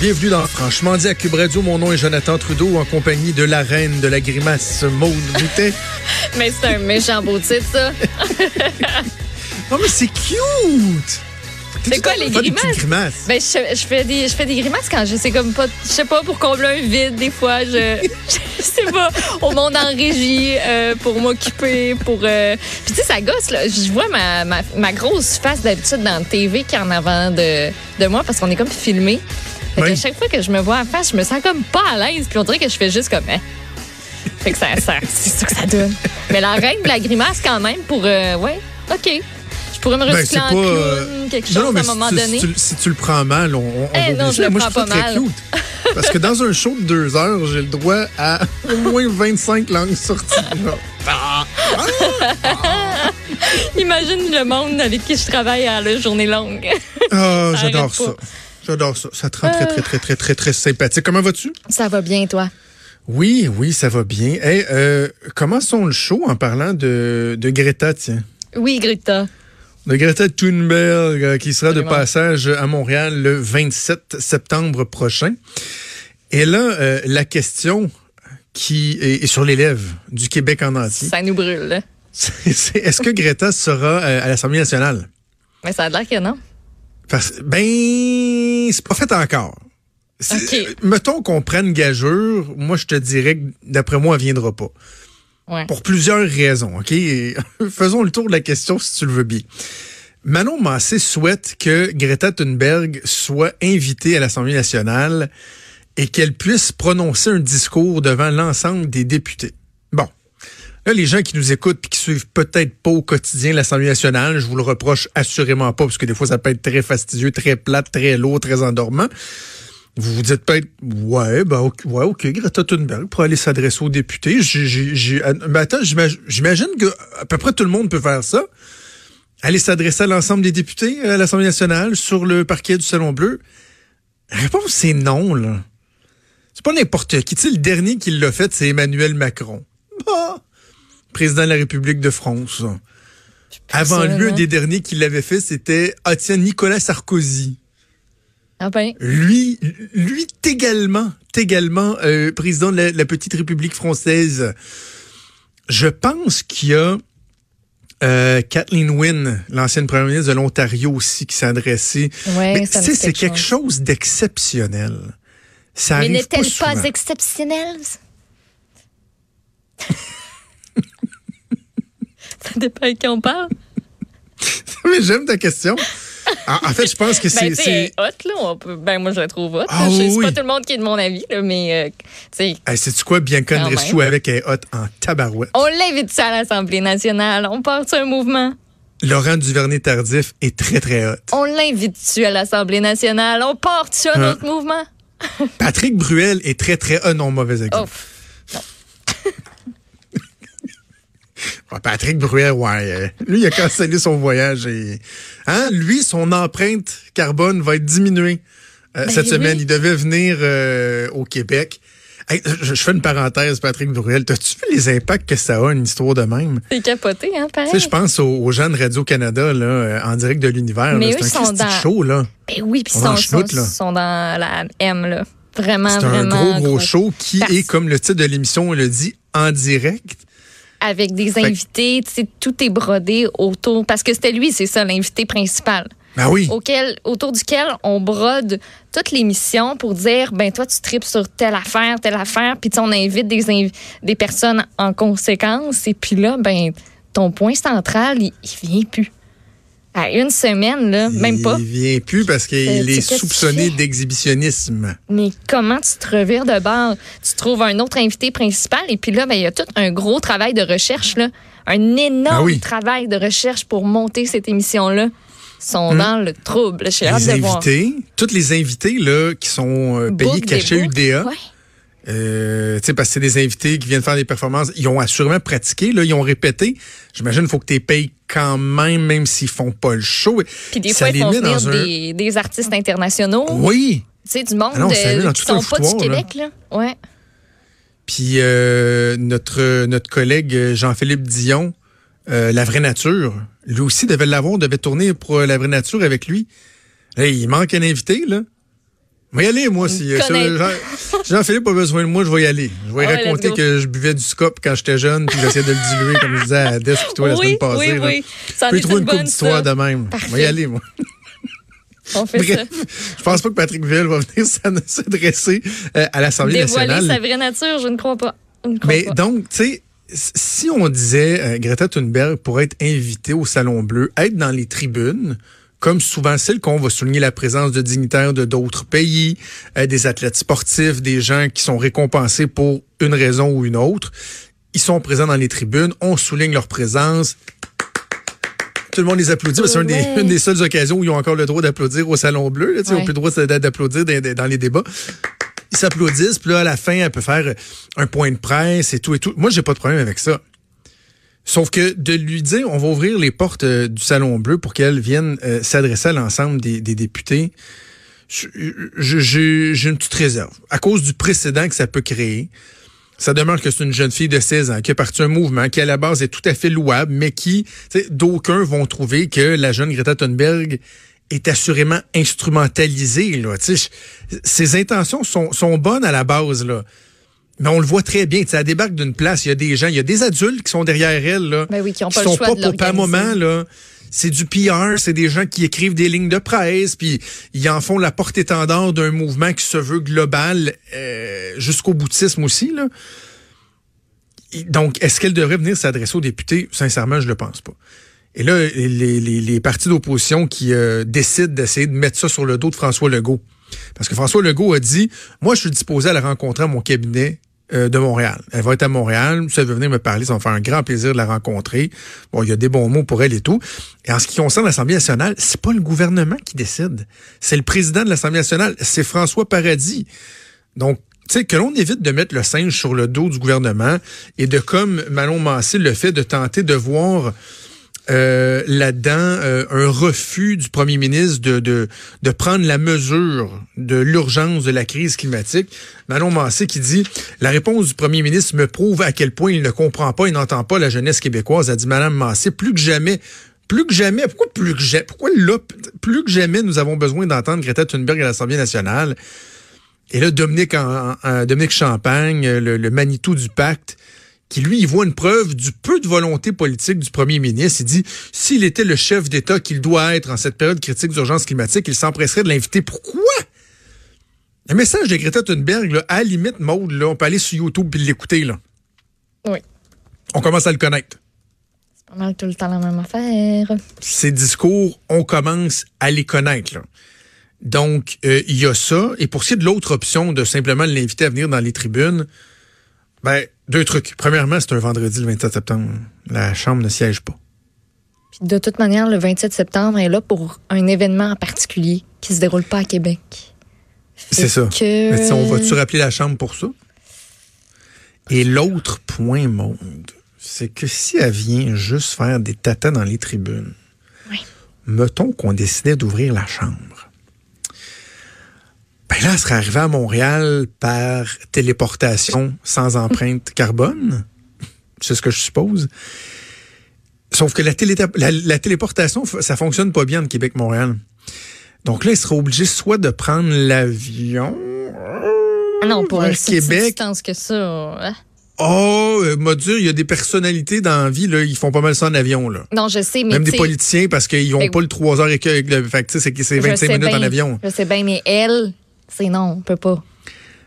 Bienvenue dans Franchement dit à Cube Radio. Mon nom est Jonathan Trudeau en compagnie de la reine de la grimace, Maude Boutet. mais c'est un méchant beau titre, ça. non, mais c'est cute! C'est quoi les grimaces? Ben, je, fais des, je fais des grimaces quand je sais comme pas, je sais pas, pour combler un vide, des fois, je, je sais pas, au monde en régie, euh, pour m'occuper, pour. Euh, puis tu sais, ça gosse, là. Je vois ma, ma, ma grosse face d'habitude dans la TV qui est en avant de, de moi parce qu'on est comme filmé. Fait chaque fois que je me vois en face, je me sens comme pas à l'aise. Puis on dirait que je fais juste comme. Hein. Fait que ça, ça c'est ça que ça donne. Mais la règle de la grimace, quand même, pour. Euh, ouais, OK. Je pourrais me ben, recycler en clown, euh, quelque chose à un moment donné. Si tu, le prends mal, on, on eh, non, je le Moi, prends je pas mal. Cute. Parce que dans un show de deux heures, j'ai le droit à au moins 25 langues sorties. Imagine le monde avec qui je travaille à la journée longue. Ah, j'adore ça. J'adore ça. Ça te rend très, très, très, très, très, très sympathique. Comment vas-tu? Ça va bien, toi? Oui, oui, ça va bien. Hey, euh, commençons le show en parlant de, de Greta, tiens? Oui, Greta. De Greta Thunberg, euh, qui sera de passage à Montréal le 27 septembre prochain. Et là, euh, la question qui est, sur les lèvres du Québec en entier. Ça nous brûle, Est-ce que Greta sera à l'Assemblée nationale? Mais ça a l'air que non. Parce, ben, c'est pas fait encore. Mettons qu'on prenne gageure, moi je te dirais que d'après moi, elle viendra pas. Pour plusieurs raisons, OK? Faisons le tour de la question si tu le veux bien. Manon Massé souhaite que Greta Thunberg soit invitée à l'Assemblée nationale et qu'elle puisse prononcer un discours devant l'ensemble des députés. Là, les gens qui nous écoutent et qui suivent peut-être pas au quotidien l'Assemblée nationale, je vous le reproche assurément pas, parce que des fois, ça peut être très fastidieux, très plate, très lourd, très endormant. Vous vous dites peut-être, ouais, ben, ok, ouais, ok, Greta Thunberg pour aller s'adresser aux députés. Mais attends, j'imagine que à peu près tout le monde peut faire ça. Aller s'adresser à l'ensemble des députés à l'Assemblée nationale sur le parquet du Salon Bleu. La réponse, c'est non, là. C'est pas n'importe qui. Tu sais, le dernier qui l'a fait, c'est Emmanuel Macron. Bah, président de la République de France. Avant lui, un des derniers qui l'avait fait, c'était, ah tiens, Nicolas Sarkozy. Ah ben. Lui, lui également, également euh, président de la, petite République française. Je pense qu'il y a euh, Kathleen Wynne, l'ancienne première ministre de l'Ontario aussi, qui s'est adressée. Ouais, c'est quelque chose, d'exceptionnel. Ça Mais n'est-elle pas, pas exceptionnelle? Ça dépend à qui on parle. Mais j'aime ta question. En, fait, je pense que ben, c'est. hot, là. ben, moi, je la trouve hot. Ah, je sais pas tout le monde qui est de mon avis, là, mais. Euh, tu sais. C'est-tu quoi, bien Rescue avec un hot en tabarouette? On l'invite ça à l'Assemblée nationale. On part sur un mouvement. Laurent Duvernay-Tardif est très, très hot. On l'invite-tu à l'Assemblée nationale? On part sur un hein? autre mouvement? Patrick Bruel est très, très hot. Non, mauvais exemple. Patrick Bruel, ouais. Euh, lui, il a cancellé son voyage. Et, hein, lui, son empreinte carbone va être diminuée euh, ben cette semaine. Il devait venir euh, au Québec. je, fais une parenthèse, Patrick Bruel. T'as-tu vu les impacts que ça a, une histoire de même? C'est capoté, hein, pareil. Tu sais, je pense aux, gens de Radio-Canada, là, en direct de l'univers. C'est un dans... show, là. Ben oui, puis ils sont, sont, sont, dans la M, là. Vraiment, C'est un gros, gros, show qui est, comme le titre de l'émission le dit, en direct avec des invités, tu sais, tout est brodé autour parce que c'était lui, c'est ça l'invité principal. Ben oui. Auquel, autour duquel on brode toute l'émission pour dire ben toi tu tripes sur telle affaire, telle affaire, puis on invite des des personnes en conséquence et puis là ben ton point central il, il vient plus à une semaine, là, même pas. Il vient plus parce qu'il est soupçonné d'exhibitionnisme. Mais comment tu te revires de bord? Tu trouves un autre invité principal et puis là, ben, il y a tout un gros travail de recherche, là. Un énorme ah travail de recherche pour monter cette émission-là sont hmm. dans le trouble. les invités, toutes les invités là qui sont euh, payés cachet UDA. Euh, parce que c'est des invités qui viennent faire des performances. Ils ont assurément pratiqué, là, ils ont répété. J'imagine qu'il faut que tu les payes quand même, même s'ils font pas le show. Puis des fois, ils font venir des, des, artistes internationaux. Oui. Tu sais, du monde ah de, qui sont pas du Québec, là. Ouais. Puis euh, notre, notre collègue Jean-Philippe Dion, euh, La Vraie Nature, lui aussi devait l'avoir, devait tourner pour La Vraie Nature avec lui. il manque un invité, là. Vais y aller, moi, si Jean-Philippe pas besoin de moi, je vais y aller. Je vais raconter que je buvais du scop quand j'étais jeune, puis j'essayais de le diluer, comme je disais à Des toi la semaine passée. Oui, oui. Ça je peux trouver une coupe d'histoire de même? Je vais y aller, moi. On fait Bref, ça. Je pense pas que Patrick Ville va venir s'adresser euh, à l'Assemblée nationale. Dévoiler sa vraie nature, je ne crois pas. Mais donc, tu sais, si on disait euh, Greta Thunberg pourrait être invitée au Salon Bleu, être dans les tribunes, comme souvent c'est le qu'on va souligner la présence de dignitaires de d'autres pays, euh, des athlètes sportifs, des gens qui sont récompensés pour une raison ou une autre. Ils sont présents dans les tribunes, on souligne leur présence. Tout le monde les applaudit. C'est une, des, seules occasions où ils ont encore le droit d'applaudir au Salon Bleu. Là, Ils n'ont plus le droit d'applaudir dans les débats ils s'applaudissent, puis là, à la fin, elle peut faire un point de presse et tout et tout. Moi, j'ai pas de problème avec ça. Sauf que de lui dire, on va ouvrir les portes euh, du Salon Bleu pour qu'elle vienne euh, s'adresser à l'ensemble des, députés, j'ai une petite réserve. À cause du précédent que ça peut créer, ça demeure que c'est une jeune fille de 16 ans qui a parti un mouvement qui, à la base, est tout à fait louable, mais qui, d'aucuns vont trouver que la jeune Greta Thunberg est assurément instrumentalisé. Là. ses intentions sont, sont bonnes à la base, là. Mais on le voit très bien. Elle débarque d'une place, il y a des gens, il y a des adultes qui sont derrière elle, là, ben oui, qui, ont pas sont pas pour pas moment, là. C'est du PR, c'est des gens qui écrivent des lignes de presse, puis ils en font la porte-étendard d'un mouvement qui se veut global euh, jusqu'au boutisme aussi. Là. Donc, est-ce qu'elle devrait venir s'adresser aux députés? Sincèrement, je le pense pas. Et là, les, les, partis d'opposition qui euh, décident d'essayer de mettre ça sur le dos de François Legault. Parce que François Legault a dit, moi, je suis disposé à la rencontrer à mon cabinet euh, de Montréal. Elle va être à Montréal. Si elle veut venir me parler, ça va faire un grand plaisir de la rencontrer. Bon, il y a des bons mots pour elle et tout. Et en ce qui concerne l'Assemblée nationale, c'est pas le gouvernement qui décide. C'est le président de l'Assemblée nationale. C'est François Paradis. Donc, tu sais, que l'on évite de mettre le singe sur le dos du gouvernement et de, comme Manon Massé le fait, de tenter de voir euh, là-dedans euh, un refus du premier ministre de, de, prendre la mesure de l'urgence de la crise climatique. Manon Massé qui dit La réponse du premier ministre me prouve à quel point il ne comprend pas, il n'entend pas la jeunesse québécoise, a dit Madame Massé, plus que jamais. Plus que jamais, pourquoi plus que jamais, pourquoi là, plus que jamais nous avons besoin d'entendre Greta Thunberg à l'Assemblée nationale? Et là, Dominique, en, Dominique Champagne, le Manitou du pacte, qui lui, il voit une preuve du peu de volonté politique du premier ministre. Il dit, s'il était le chef d'État qu'il doit être en cette période critique d'urgence climatique, il s'empresserait de l'inviter. Pourquoi? Le message de Greta Thunberg, là, à la limite, mode, là, on peut aller sur YouTube et l'écouter. Là. Oui. On commence à le connaître. C'est pas mal tout le temps la même affaire. Ces discours, on commence à les connaître. Là. Donc, euh, il y a ça. Et pour ce qui est de l'autre option, de simplement l'inviter à venir dans les tribunes, ben, deux trucs. Premièrement, c'est un vendredi le 27 septembre. La Chambre ne siège pas. de toute manière, le 27 septembre est là pour un événement en particulier qui se déroule pas à Québec. C'est ça. Mais on va-tu rappeler la Chambre pour ça? Et l'autre point, monde, c'est que si elle vient juste faire des tatas dans les tribunes, mettons qu'on décidait d'ouvrir la Chambre là, elle serait arrivée à Montréal par téléportation sans empreinte carbone? C'est ce que je suppose. Sauf que la, téléportation, ça fonctionne pas bien de Québec-Montréal. Donc là, il serait obligé soit de prendre l'avion. Ah non, pour un Québec. distance que ça. Hein? Oh, euh, m'a dit, il y a des personnalités dans la vie, là, ils font pas mal ça en avion. Là. Non, je sais, mais. Même des politiciens, parce qu'ils n'ont pas le 3 heures et que. Fait c'est 25 minutes en avion. Je sais bien, mais elle, c'est non, on peut pas.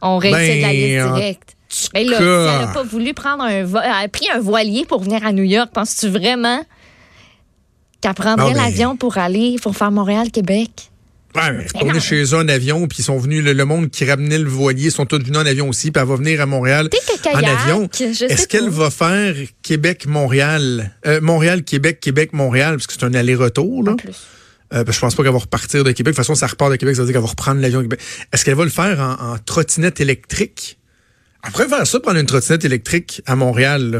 On réussit de la liste ben, directe. Mais là, si elle n'a pas voulu prendre un elle a pris un voilier pour venir à New York, penses-tu vraiment qu'elle prendrait l'avion pour aller pour faire Montréal-Québec? Ouais, mais chez eux en avion, puis ils sont venus, le, monde qui ramenait le voilier sont tous venus en avion aussi, puis elle va venir à Montréal en avion. Est-ce qu'elle va faire Québec-Montréal, euh, Montréal-Québec, Québec-Montréal, parce que c'est un aller-retour, là? Euh, je pense pas qu'elle va repartir de Québec. De toute façon, ça repart de Québec, ça veut dire qu'elle va reprendre l'avion de Québec. Est-ce qu'elle va le faire en, trottinette électrique? Après faire ça, prendre une trottinette électrique à Montréal. Là.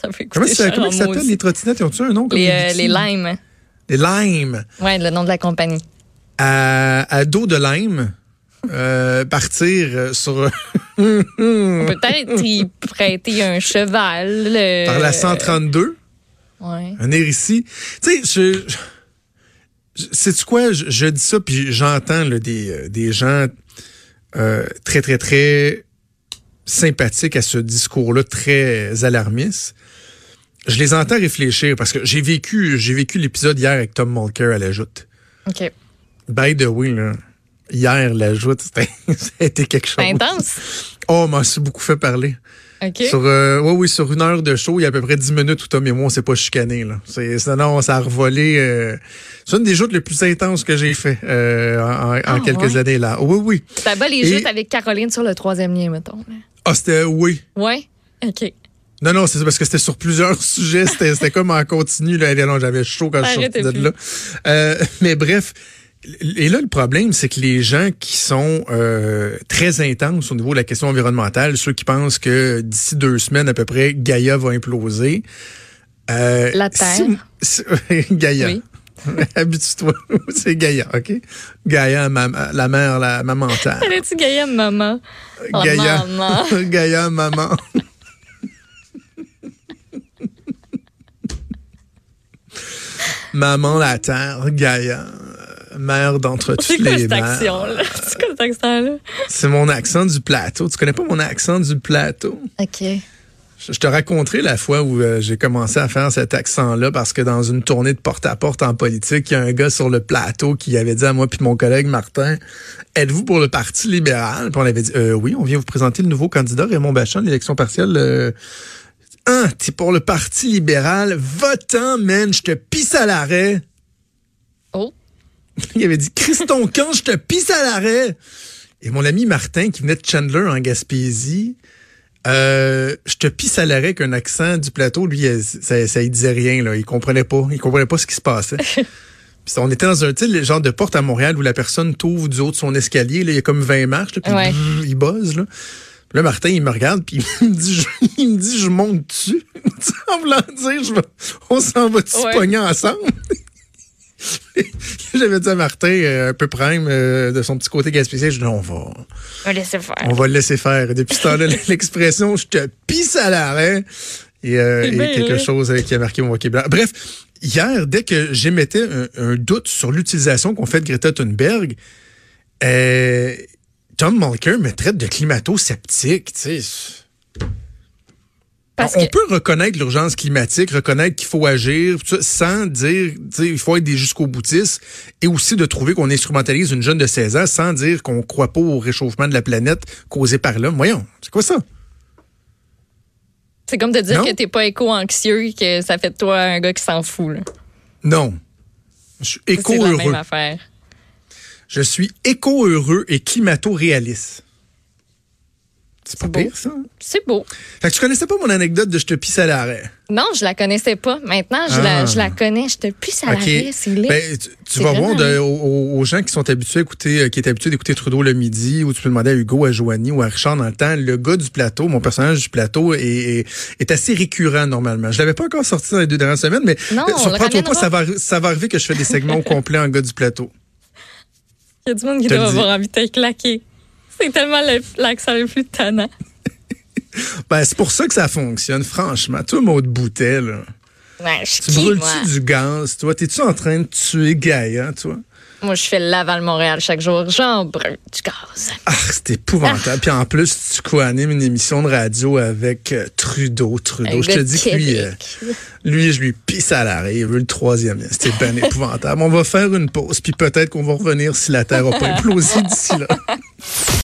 Ça fait Comment ça, s'appelle les trottinettes? Ont-tu un nom? les, euh, les Limes. Les Limes. Oui, le nom de la compagnie. À, dos de Lime. Euh, partir sur. Peut-être y prêter un cheval. Par la 132. Ouais. Venir ici. Tu sais, je c'est quoi, je, dis ça, puis j'entends des, euh, des gens très, très, très sympathiques à ce discours-là très alarmiste, je les entends réfléchir parce que j'ai vécu, j'ai vécu l'épisode hier avec Tom Mulcair à la joute. OK. By the way, là, hier, la joute, ça a été quelque chose. intense. Oh, m'a beaucoup fait parler. OK. Sur, euh, oui, sur une heure de show, il y a à peu près dix minutes où Tom et moi, on s'est pas chicané. Là. C'est, non, ça a revolé. Euh, c'est une des joutes les plus intenses que j'ai fait euh, en, ah, quelques années. là. oui, oui. C'était pas les joutes avec Caroline sur le troisième lien, mettons. Ah, c'était oui. Oui? OK. Non, non, c'est parce que c'était sur plusieurs sujets. C'était comme en continu. Là. J'avais chaud quand je suis sorti de là. Euh, mais bref, et là, le problème, c'est que les gens qui sont euh, très intenses au niveau de la question environnementale, ceux qui pensent que d'ici deux semaines à peu près, Gaïa va imploser. Euh, la Terre. Gaïa. Oui. Habitue-toi, c'est Gaïa, OK? Gaïa, la mère, la maman terre. tu Gaïa, maman? Gaïa, maman. Gaïa, maman. maman la terre, Gaïa mère d'entre toutes les mères. C'est quoi cet accent-là? C'est mon accent du plateau. Tu connais pas mon accent du plateau? OK. Je te raconterai la fois où euh, j'ai commencé à faire cet accent-là parce que dans une tournée de porte-à-porte en politique, il y a un gars sur le plateau qui avait dit à moi puis mon collègue Martin, êtes-vous pour le Parti libéral? Puis on avait dit, euh, oui, on vient vous présenter le nouveau candidat Raymond Bachand, l'élection partielle. Euh, ah, t'es pour le Parti libéral, votant, man, je te pisse à l'arrêt. Il avait dit, Christon quand je te pisse à l'arrêt. Et mon ami Martin, qui venait de Chandler en Gaspésie, euh, je te pisse à l'arrêt qu'un accent du plateau, lui, ça, ça il disait rien, là. Il comprenait pas. Il comprenait pas ce qui se passait. Puis on était dans un le genre de porte à Montréal où la personne t'ouvre du haut de son escalier, là, il y a comme 20 marches, puis il buzz, là. là, Martin, il me regarde, puis il me dit, je, il me dit, je monte dessus. en voulant dire, je on s'en va-tu ouais. ensemble? J'avais dit à Martin, euh, un peu prime, euh, de son petit côté gaspillé, je dis, on va. On va laisser faire. On va le laisser faire. Depuis ce temps-là, l'expression, je te pisse à l'arrêt. Et, euh, quelque chose qui a marqué mon vocabulaire. Bref, hier, dès que j'émettais un, doute sur l'utilisation qu'on fait de Greta Thunberg, Tom Mulcair me traite de climato-sceptique, tu sais on peut reconnaître l'urgence climatique, reconnaître qu'il faut agir, sans dire, il faut être des jusqu'au boutiste, et aussi de trouver qu'on instrumentalise une jeune de 16 ans sans dire qu'on croit pas au réchauffement de la planète causé par l'homme. Voyons, c'est quoi ça? C'est comme de dire que t'es pas éco-anxieux, que ça fait de toi un gars qui s'en fout. Non. Je suis éco-heureux. Je suis éco-heureux et climato-réaliste. C'est pas pire, ça? C'est beau. Fait que tu connaissais pas mon anecdote de je te pisse à l'arrêt? Non, je la connaissais pas. Maintenant, je, la, je la ah. connais. Je te pisse à l'arrêt. C'est ben, tu, vas voir aux, gens qui sont habitués à écouter, euh, qui étaient habitués d'écouter Trudeau le midi, ou tu peux demander à Hugo, à Joanie ou à Richard dans le temps, le gars du plateau, mon personnage du plateau est, est, assez récurrent normalement. Je l'avais pas encore sorti dans les deux dernières semaines, mais non, euh, surprends-toi pas, ça va, ça va arriver que je fais des segments au complet en gars du plateau. Il y a du monde qui doit avoir envie de te claquer. C'est tellement l'accent le plus tannant. ben, c'est pour ça que ça fonctionne, franchement. Toi, mot de bouteille, là. Ouais, je tu brûles-tu du gaz, toi? T'es-tu en train de tuer Gaïa, toi? Moi, je fais Laval-Montréal chaque jour. J'en brûle du gaz. Ah, c'est épouvantable. Ah. Puis en plus, tu co-animes une émission de radio avec euh, Trudeau. Trudeau, je te dis que lui, euh, lui, je lui pisse à l'arrêt. Il veut le troisième. C'était bien épouvantable. On va faire une pause, puis peut-être qu'on va revenir si la Terre n'a pas implosé d'ici là.